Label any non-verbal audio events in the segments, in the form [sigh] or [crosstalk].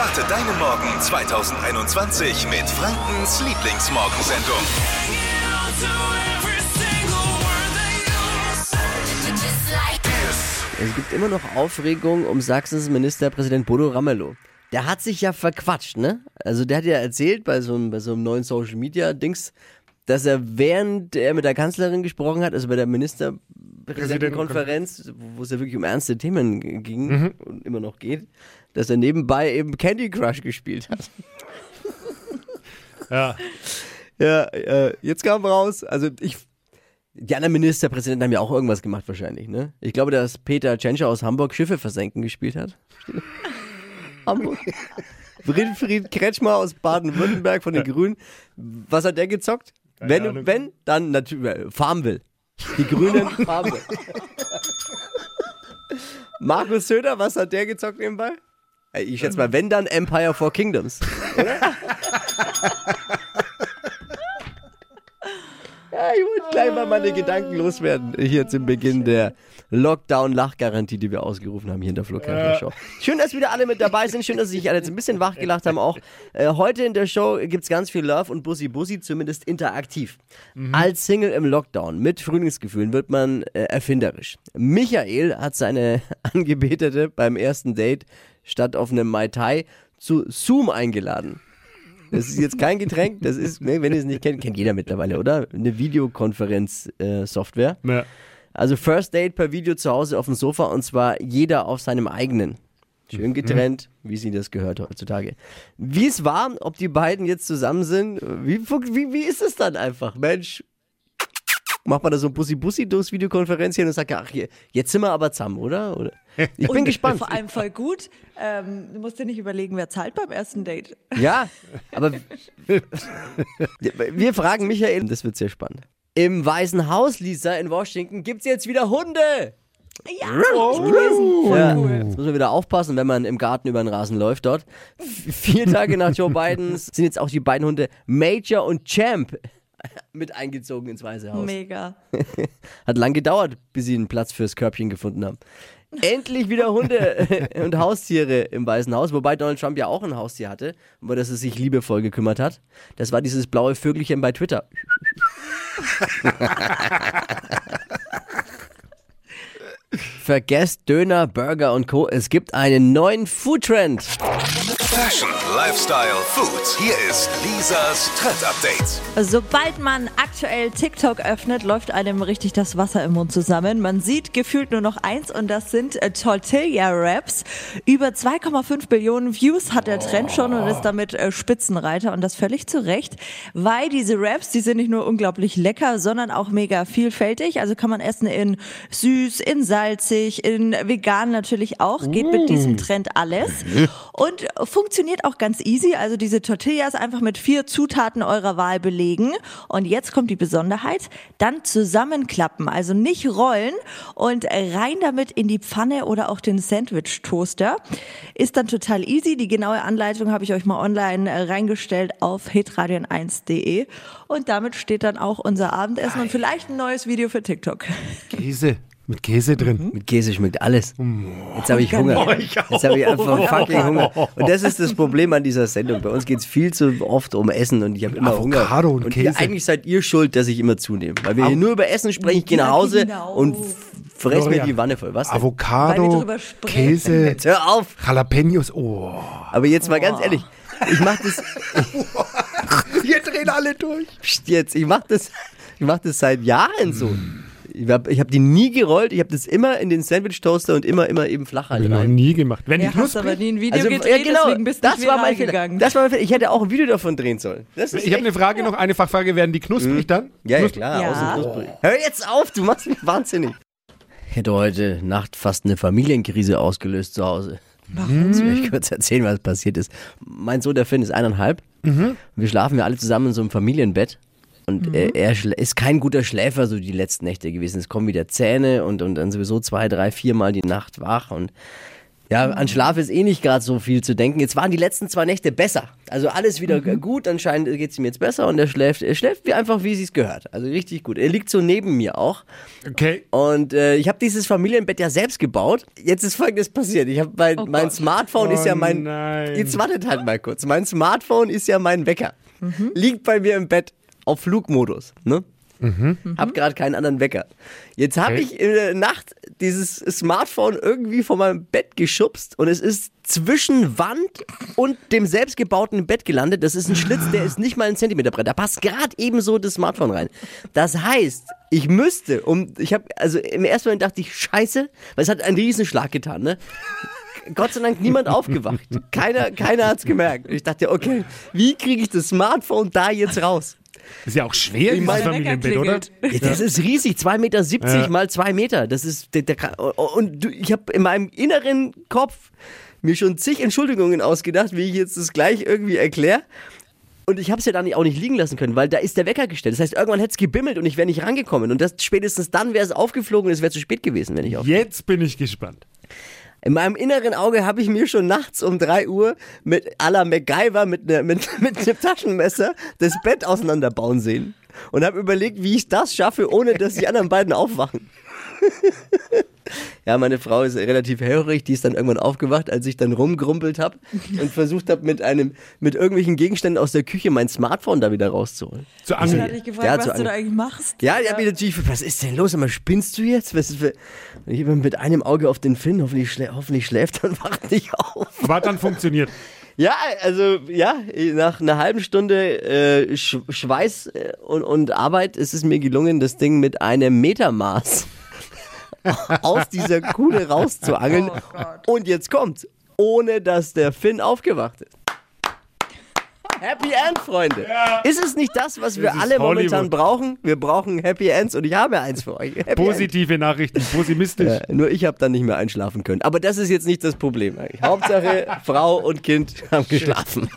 Starte deinen Morgen 2021 mit Frankens Lieblingsmorgensendung. Es gibt immer noch Aufregung um Sachsens Ministerpräsident Bodo Ramelow. Der hat sich ja verquatscht, ne? Also der hat ja erzählt bei so einem, bei so einem neuen Social Media Dings, dass er während er mit der Kanzlerin gesprochen hat, also bei der Ministerpräsidentenkonferenz, wo es ja wirklich um ernste Themen ging und immer noch geht, dass er nebenbei eben Candy Crush gespielt hat. Ja. [laughs] Ja, äh, jetzt kam raus, also ich, die anderen Ministerpräsidenten haben ja auch irgendwas gemacht wahrscheinlich, ne? Ich glaube, dass Peter Tschentscher aus Hamburg Schiffe versenken gespielt hat. [laughs] Hamburg. Winfried Kretschmer aus Baden-Württemberg von den Grünen. Was hat der gezockt? Wenn, Ahnung. wenn, dann natürlich Farmville. Die Grünen [laughs] Farmville. Markus Söder, was hat der gezockt nebenbei? Ich schätze mal, wenn dann Empire for Kingdoms. [laughs] Ja, ich wollte gleich mal meine Gedanken loswerden. Hier zum Beginn der Lockdown-Lachgarantie, die wir ausgerufen haben hier in der Flo Kerschner Show. Schön, dass wieder alle mit dabei sind. Schön, dass sich alle jetzt ein bisschen wach gelacht haben auch. Äh, heute in der Show gibt's ganz viel Love und Bussi Bussi, zumindest interaktiv. Als Single im Lockdown mit Frühlingsgefühlen wird man äh, erfinderisch. Michael hat seine [laughs] Angebetete beim ersten Date statt auf einem Mai Tai zu Zoom eingeladen. Das ist jetzt kein Getränk, das ist, ne, wenn ihr es nicht kennt, kennt jeder mittlerweile, oder? Eine Videokonferenz-Software. ja. Also First Date per Video zu Hause auf dem Sofa und zwar jeder auf seinem eigenen. Schön getrennt, wie sie das gehört heutzutage. Wie es war, ob die beiden jetzt zusammen sind, wie, wie, wie ist es dann einfach? Mensch, macht man da so ein Bussi-Bussi durchs Videokonferenzchen und sagt, ach, hier, jetzt sind wir aber zusammen, oder? oder? Ich bin Und gespannt. Vor allem voll gut. Ähm, du musst dir nicht überlegen, wer zahlt beim ersten Date. Ja, aber [laughs] wir fragen Michael, das wird sehr spannend. Im Weißen Haus, Lisa, in Washington, gibt's jetzt wieder Hunde. Ja. Voll Ja, cool. Jetzt muss man wieder aufpassen, wenn man im Garten über den Rasen läuft dort. Vier Tage nach Joe [laughs] Bidens sind jetzt auch die beiden Hunde Major und Champ [laughs] mit eingezogen ins Weiße Haus. Mega. [laughs] Hat lang gedauert, bis sie einen Platz fürs Körbchen gefunden haben. Endlich wieder Hunde [laughs] und Haustiere im Weißen Haus, wobei Donald Trump ja auch ein Haustier hatte, über das er sich liebevoll gekümmert hat. Das war dieses blaue Vögelchen bei Twitter. [laughs] Vergesst Döner, Burger und Co. Es gibt einen neuen Foodtrend. Fashion, Lifestyle, Food. Hier ist Lisas Trend Update. Sobald man aktuell TikTok öffnet, läuft einem richtig das Wasser im Mund zusammen. Man sieht gefühlt nur noch eins und das sind äh, Tortilla-Wraps. Über 2,5 Billionen Views hat der Trend schon und ist damit äh, Spitzenreiter und das völlig zu Recht, weil diese Wraps, die sind nicht nur unglaublich lecker, sondern auch mega vielfältig. Also kann man essen in süß, in salzig, in vegan natürlich auch. Geht mit diesem Trend alles. Und funktioniert auch ganz easy. Also diese Tortillas einfach mit vier Zutaten eurer Wahl belegen. Und jetzt kommt die Besonderheit. Dann zusammenklappen. Also nicht rollen und rein damit in die Pfanne oder auch den Sandwich-Toaster. Ist dann total easy. Die genaue Anleitung habe ich euch mal online äh, reingestellt auf hitradion1.de. Und damit steht dann auch unser Abendessen und vielleicht ein neues Video für TikTok. Käse. Mit Käse drin. Mit Käse schmeckt alles. Jetzt habe ich Hunger. Oh, ich Jetzt habe ich einfach fucking Hunger. Und das ist das Problem an dieser Sendung. Bei uns geht es viel zu oft um Essen und ich habe immer Avocado Hunger. und ihr, Käse. eigentlich seid ihr schuld, dass ich immer zunehme. Weil wir hier nur über Essen sprechen. Ich gehe nach Hause genau. und fress mir die Wanne voll. Was denn? Avocado. Käse, Jetzt hör auf. Jalapenos. Oh. Aber jetzt mal ganz ehrlich. Ich mache das [laughs] Wir drehen alle durch. Psst, jetzt. Ich mache das. Ich mache das seit Jahren so. Ich habe ich hab die nie gerollt. Ich habe das immer in den Sandwich-Toaster und immer, immer eben flach Hab halt noch rein. nie gemacht. Wenn Ja, die hast aber knusprig. nie ein Video Also, gedreht, ja, genau, deswegen bist du das nicht war mein Fehler. gegangen. Das war mein Fehler. Ich hätte auch ein Video davon drehen sollen. Das ist Ich habe eine Frage noch, eine Fachfrage. Werden die knusprig dann? Mhm. Ja, ja Knusp- klar. Ja. außen knusprig. Hör jetzt auf, du machst mich wahnsinnig. Ich hätte heute Nacht fast eine Familienkrise ausgelöst zu Hause. Warum? Jetzt will ich kurz erzählen, was passiert ist. Mein Sohn, der Finn, ist eineinhalb. Wir schlafen ja alle zusammen in so einem Familienbett. Und er, er schl- ist kein guter Schläfer so die letzten Nächte gewesen. Es kommen wieder Zähne und, und dann sowieso zwei, drei, viermal die Nacht wach. Und Ja, an Schlaf ist eh nicht gerade so viel zu denken. Jetzt waren die letzten zwei Nächte besser. Also alles wieder gut. Anscheinend geht es ihm jetzt besser und er schläft, er schläft wie einfach, wie es gehört. Also richtig gut. Er liegt so neben mir auch. Okay. Und äh, ich habe dieses Familienbett ja selbst gebaut. Jetzt ist folgendes passiert. Ich habe mein, mein Smartphone ist ja Oh mein. nein. Jetzt wartet halt mal kurz. Mein Smartphone ist ja mein Wecker. Liegt bei mir im Bett auf Flugmodus. Ne? Hab gerade keinen anderen Wecker. Jetzt habe Okay. ich in der Nacht dieses Smartphone irgendwie von meinem Bett geschubst und es ist zwischen Wand und dem selbstgebauten Bett gelandet. Das ist ein Schlitz, der ist nicht mal ein Zentimeter breit. Da passt gerade ebenso das Smartphone rein. Das heißt, ich müsste, um, ich habe, also im ersten Moment dachte ich, scheiße, weil es hat einen Riesenschlag getan, ne? Gott sei Dank niemand aufgewacht. Keiner, keiner hat's gemerkt. Ich dachte, okay, wie kriege ich das Smartphone da jetzt raus? Ist ja auch schwer, dieses mein Familienbett, oder? Ja, das ist riesig, 2,70 Meter Ja. mal 2 Meter. Das ist der, der, und ich habe in meinem inneren Kopf mir schon zig Entschuldigungen ausgedacht, wie ich jetzt das gleich irgendwie erkläre. Und ich habe es ja dann auch nicht liegen lassen können, weil da ist der Wecker gestellt. Das heißt, irgendwann hätte es gebimmelt und ich wäre nicht rangekommen. Und das spätestens dann wäre es aufgeflogen und es wäre zu spät gewesen, wenn ich auf. Jetzt bin ich gespannt. In meinem inneren Auge habe ich mir schon nachts um 3 Uhr mit à la MacGyver mit, ne, mit, [laughs] mit einem Taschenmesser das Bett auseinanderbauen sehen. Und habe überlegt, wie ich das schaffe, ohne dass die anderen beiden aufwachen. [laughs] ja, meine Frau ist relativ hellhörig, die ist dann irgendwann aufgewacht, als ich dann rumgrumpelt habe und [laughs] versucht habe, mit einem, mit irgendwelchen Gegenständen aus der Küche mein Smartphone da wieder rauszuholen. Zu Ich hatte Angeln. dich gefragt, Ja, was zu du da eigentlich machst. Ja, ich habe mich natürlich, was ist denn los? Aber spinnst du jetzt? Was ist für, ich bin mit einem Auge auf den Finn, hoffentlich, schlä hoffentlich schläft er und wacht nicht auf. Hat dann funktioniert. [laughs] Ja, also ja, nach einer halben Stunde äh, Sch Schweiß äh, und, und Arbeit ist es mir gelungen, das Ding mit einem Metermaß [laughs] aus dieser Kuhle rauszuangeln. und jetzt kommt's, ohne dass der Finn aufgewacht ist. Happy End, Freunde. Ist es nicht das, was wir alle momentan Hollywood. brauchen? Wir brauchen Happy Ends und ich habe eins für euch. Happy End. Positive Nachrichten, pessimistisch. Ja, nur ich habe dann nicht mehr einschlafen können. Aber das ist jetzt nicht das Problem. eigentlich. Hauptsache, [laughs] Frau und Kind haben geschlafen.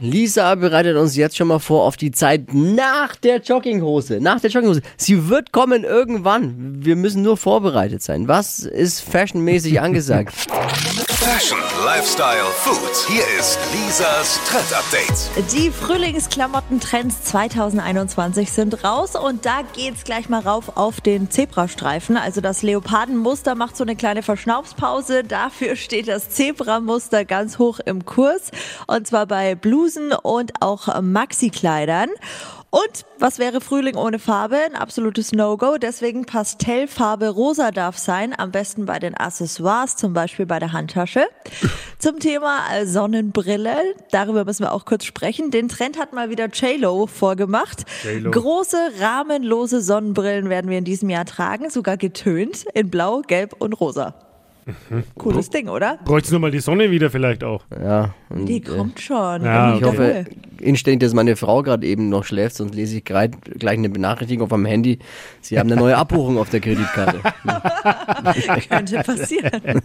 Lisa bereitet uns jetzt schon mal vor auf die Zeit nach der Jogginghose. Nach der Jogginghose. Sie wird kommen irgendwann. Wir müssen nur vorbereitet sein. Was ist fashionmäßig angesagt? [laughs] Fashion, Lifestyle, Food. Hier ist Lisas Trend Update. Die Frühlingsklamotten-Trends 2021 sind raus und da geht's gleich mal rauf auf den Zebrastreifen. Also das Leopardenmuster macht so eine kleine Verschnaufspause. Dafür steht das Zebramuster ganz hoch im Kurs und zwar bei Blusen und auch Maxi-Kleidern. Und was wäre Frühling ohne Farbe? Ein absolutes No-Go. Deswegen Pastellfarbe rosa darf sein. Am besten bei den Accessoires, zum Beispiel bei der Handtasche. Zum Thema äh, Sonnenbrille. Darüber müssen wir auch kurz sprechen. Den Trend hat mal wieder JLo vorgemacht. J.Lo. Große, rahmenlose Sonnenbrillen werden wir in diesem Jahr tragen. Sogar getönt in blau, gelb und rosa. Cooles Ding, oder? Bräuchte nur mal die Sonne wieder vielleicht auch. Ja, und, Die äh, kommt schon. Ja, ich hoffe inständig, dass meine Frau gerade eben noch schläft, sonst lese ich grad, gleich eine Benachrichtigung auf meinem Handy. Sie haben eine neue Abbuchung auf der Kreditkarte. [laughs] Könnte passieren.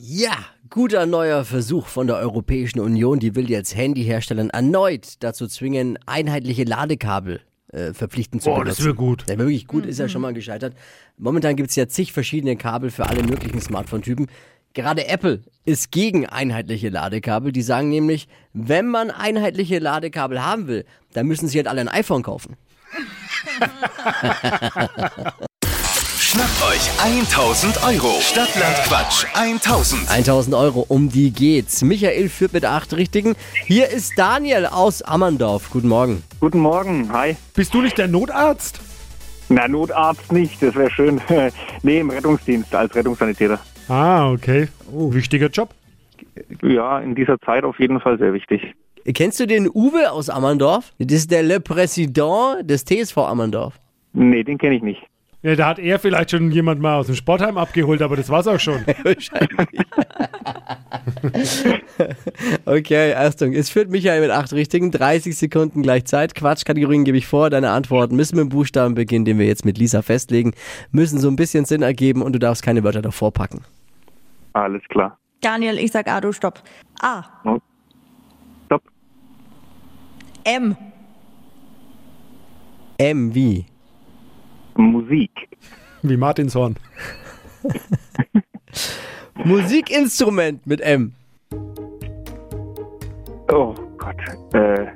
Ja, guter neuer Versuch von der Europäischen Union. Die will jetzt Handyherstellern erneut dazu zwingen, einheitliche Ladekabel äh, verpflichtend zu Boah, benutzen. das wäre gut. Der wirklich gut ist ja schon mal gescheitert. Momentan gibt es ja zig verschiedene Kabel für alle möglichen Smartphone-Typen. Gerade Apple ist gegen einheitliche Ladekabel. Die sagen nämlich, wenn man einheitliche Ladekabel haben will, dann müssen sie halt alle ein iPhone kaufen. [laughs] Schnappt euch 1000 Euro. Stadtland Quatsch 1000. 1000 Euro, um die geht's. Michael führt mit acht Richtigen. Hier ist Daniel aus Ammerndorf. Guten Morgen. Guten Morgen, hi. Bist du nicht der Notarzt? Na, Notarzt nicht, das wäre schön. [laughs] nee, im Rettungsdienst als Rettungssanitäter. Ah, okay. Oh, wichtiger Job. Ja, in dieser Zeit auf jeden Fall sehr wichtig. Kennst du den Uwe aus Ammerndorf? Das ist der Le Président des TSV Ammerndorf. Nee, den kenne ich nicht. Ja, da hat er vielleicht schon jemand mal aus dem Sportheim abgeholt, aber das war's auch schon. [laughs] [laughs] Okay, Achtung. Es führt Michael mit acht Richtigen. 30 Sekunden gleich Zeit. Quatschkategorien gebe ich vor. Deine Antworten müssen mit dem Buchstaben beginnen, den wir jetzt mit Lisa festlegen. Müssen so ein bisschen Sinn ergeben und du darfst keine Wörter davor packen. Alles klar. Daniel, ich sag A, du stopp. A. Stopp. M. M wie? Musik. Wie Martinshorn. [laughs] Musikinstrument mit M. Oh Gott. Äh,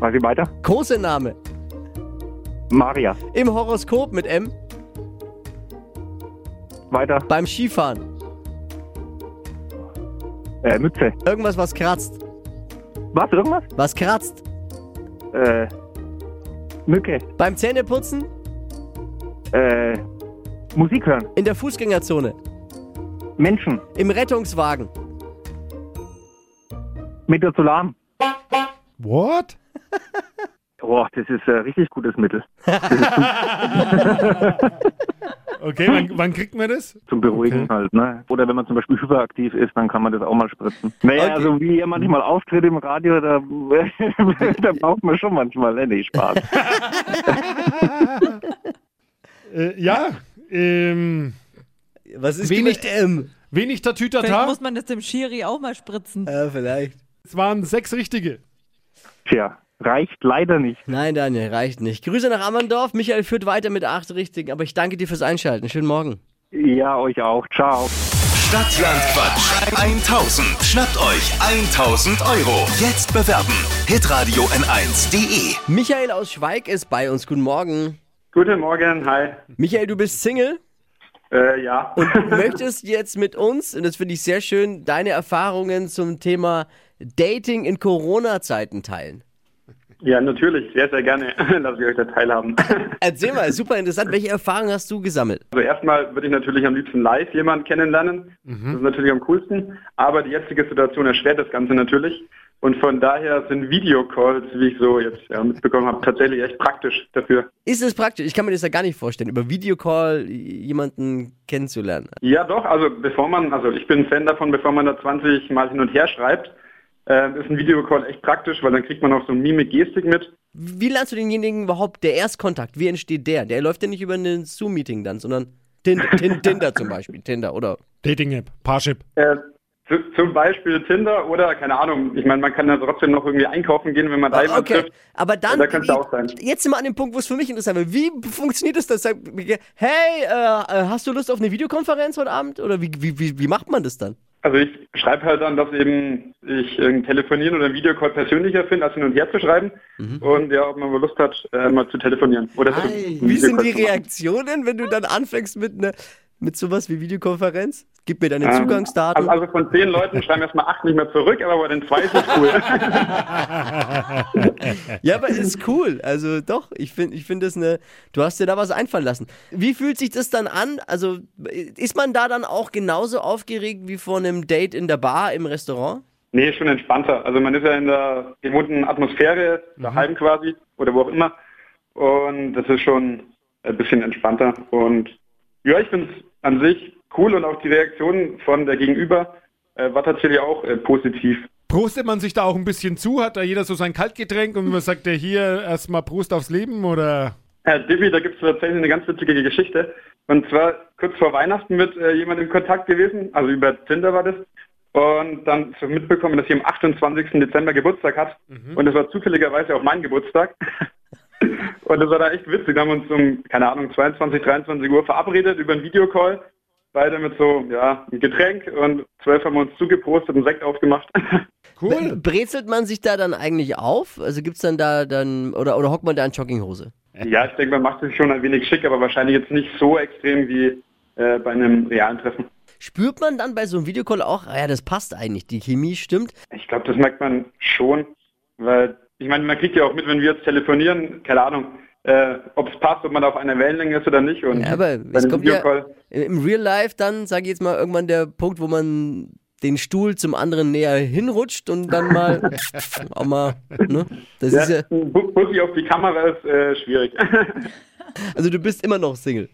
weiß ich weiter? Kosename. Maria. Im Horoskop mit M. Weiter. Beim Skifahren. Äh, Mütze. Irgendwas, was kratzt. Was? Irgendwas? Was kratzt. Äh, Mücke. Beim Zähneputzen. Äh, Musik hören. In der Fußgängerzone. Menschen. Im Rettungswagen. Metazolam. What? [laughs] Boah, das ist ein richtig gutes Mittel. [laughs] Okay, wann, wann kriegt man das? Zum Beruhigen Okay. halt, ne? Oder wenn man zum Beispiel hyperaktiv ist, dann kann man das auch mal spritzen. Naja, Okay. also wie ihr manchmal auftritt im Radio, da, [laughs] da braucht man schon manchmal, ne? Nee, Spaß. Äh, ja, ähm, Was ist Wenig- mit M? wenig Vielleicht Tatütata. muss man das dem Schiri auch mal spritzen. Äh, vielleicht. Es waren sechs richtige. Tja, reicht leider nicht. Nein, Daniel, reicht nicht. Grüße nach Ammerndorf. Michael führt weiter mit acht Richtigen, aber ich danke dir fürs Einschalten. Schönen Morgen. Ja, euch auch. Ciao. Stadtland Quatsch 1000. Schnappt euch 1000 Euro. Jetzt bewerben. Hitradio N1.de. Michael aus Schweig ist bei uns. Guten Morgen. Guten Morgen, hi. Michael, du bist Single Äh, ja. und [laughs] möchtest jetzt mit uns, und das finde ich sehr schön, deine Erfahrungen zum Thema Dating in Corona-Zeiten teilen. ja, natürlich, sehr, sehr gerne. [laughs] Lass ich euch da teilhaben. [laughs] Erzähl mal, super interessant. Welche Erfahrungen hast du gesammelt? Also erstmal würde ich natürlich am liebsten live jemanden kennenlernen. Das ist natürlich am coolsten. Aber die jetzige Situation erschwert das Ganze natürlich. Und von daher sind Videocalls, wie ich so jetzt ja, mitbekommen habe, tatsächlich echt praktisch dafür. Ist es praktisch? Ich kann mir das ja gar nicht vorstellen, über Videocall jemanden kennenzulernen. Ja, doch, also bevor man, also ich bin Fan davon, bevor man da 20 Mal hin und her schreibt, äh, ist ein Videocall echt praktisch, weil dann kriegt man auch so Mimik, Gestik mit. Wie lernst du denjenigen überhaupt, der Erstkontakt, wie entsteht der? Der läuft ja nicht über ein Zoom-Meeting dann, sondern Tin Tin Tinder zum Beispiel, Tinder oder Dating-App, Parship. Äh, zum Beispiel Tinder oder, keine Ahnung, ich meine, man kann ja trotzdem noch irgendwie einkaufen gehen, wenn man da jemanden Okay, trifft. aber dann, Da könnte auch sein. jetzt sind wir an dem Punkt, wo es für mich interessant wird. Wie funktioniert das? das sagt, hey, äh, äh, hast du Lust auf eine Videokonferenz heute Abend? Oder wie, wie, wie, wie macht man das dann? Also ich schreibe halt dann, dass eben ich äh, telefonieren oder einen Videocall persönlicher finde, als hin und her zu schreiben. Und ja, ob man mal Lust hat, äh, mal zu telefonieren. Oder zu, einen Wie sind die. Reaktionen, wenn du dann anfängst mit, ne, mit sowas wie Videokonferenz? Gib mir deine Ähm, Zugangsdaten. Also, also von zehn Leuten schreiben erstmal acht nicht mehr zurück, aber bei den zwei ist es cool. [laughs] Ja, aber ist cool. Also doch, ich finde ich find das eine. Du hast dir da was einfallen lassen. Wie fühlt sich das dann an? Also ist man da dann auch genauso aufgeregt wie vor einem Date in der Bar im Restaurant? nee, schon entspannter. Also man ist ja in der gewohnten Atmosphäre, daheim quasi, oder wo auch immer. Und das ist schon ein bisschen entspannter. Und ja, ich finde es an sich cool und auch die Reaktion von der Gegenüber äh, war tatsächlich auch äh, positiv. Prostet man sich da auch ein bisschen zu? Hat da jeder so sein Kaltgetränk und man sagt ja hier erstmal Prost aufs Leben oder? Herr Divi, da gibt es tatsächlich eine ganz witzige Geschichte. Und zwar kurz vor Weihnachten mit äh, jemandem in Kontakt gewesen, also über Tinder war das. Und dann mitbekommen, dass sie am 28. Dezember Geburtstag hat. Und das war zufälligerweise auch mein Geburtstag. [laughs] und das war da echt witzig. Wir haben uns um, keine Ahnung, 22, 23 Uhr verabredet über einen Videocall. Beide mit so, ja, einem Getränk und zwölf haben wir uns zugeprostet und Sekt aufgemacht. [laughs] Cool. Brezelt man sich da dann eigentlich auf? Also gibt's dann da dann oder oder hockt man da in Jogginghose? ja, ich denke, man macht sich schon ein wenig schick, aber wahrscheinlich jetzt nicht so extrem wie äh, bei einem realen Treffen. Spürt man dann bei so einem Videocall auch, ah ja, das passt eigentlich, die Chemie stimmt. Ich glaube, das merkt man schon, weil ich meine, man kriegt ja auch mit, wenn wir jetzt telefonieren, keine Ahnung, äh, ob es passt, ob man auf einer Wellenlänge ist oder nicht. Und Ja, aber es kommt ja im Real Life dann, sage ich jetzt mal, irgendwann der Punkt, wo man den Stuhl zum anderen näher hinrutscht und dann mal [laughs] [laughs] auch mal, ne? Das ja, ist ja, Bussi auf die Kamera ist äh, schwierig. [laughs] also du bist immer noch Single.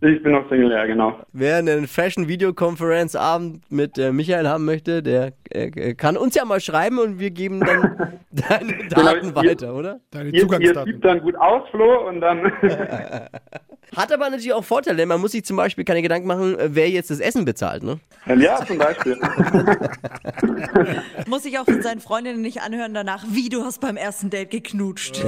Ich bin noch Single, ja, genau. Wer einen Fashion-Videokonferenz-Abend mit äh, Michael haben möchte, der äh, kann uns ja mal schreiben und wir geben dann [laughs] deine Daten Genau, ihr- weiter, oder? Deine Ihr, ihr Zugangsdaten. sieht dann gut aus, Flo, und dann [laughs] Hat aber natürlich auch Vorteile, denn man muss sich zum Beispiel keine Gedanken machen, äh, wer jetzt das Essen bezahlt, ne? ja, zum Beispiel. [laughs] Muss sich auch von seinen Freundinnen nicht anhören danach, wie du hast beim ersten Date geknutscht.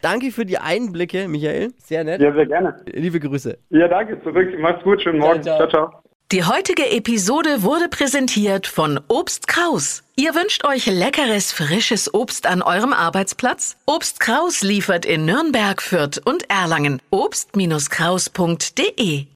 Danke für die Einblicke, Michael. Sehr nett. Ja, sehr gerne. Liebe Grüße. Ja, danke, zurück. Mach's gut, schönen Morgen. Ciao, ciao. ciao. ciao. Die heutige Episode wurde präsentiert von Obst Kraus. Ihr wünscht euch leckeres, frisches Obst an eurem Arbeitsplatz? Obst Kraus liefert in Nürnberg, Fürth und Erlangen. Obst-Kraus.de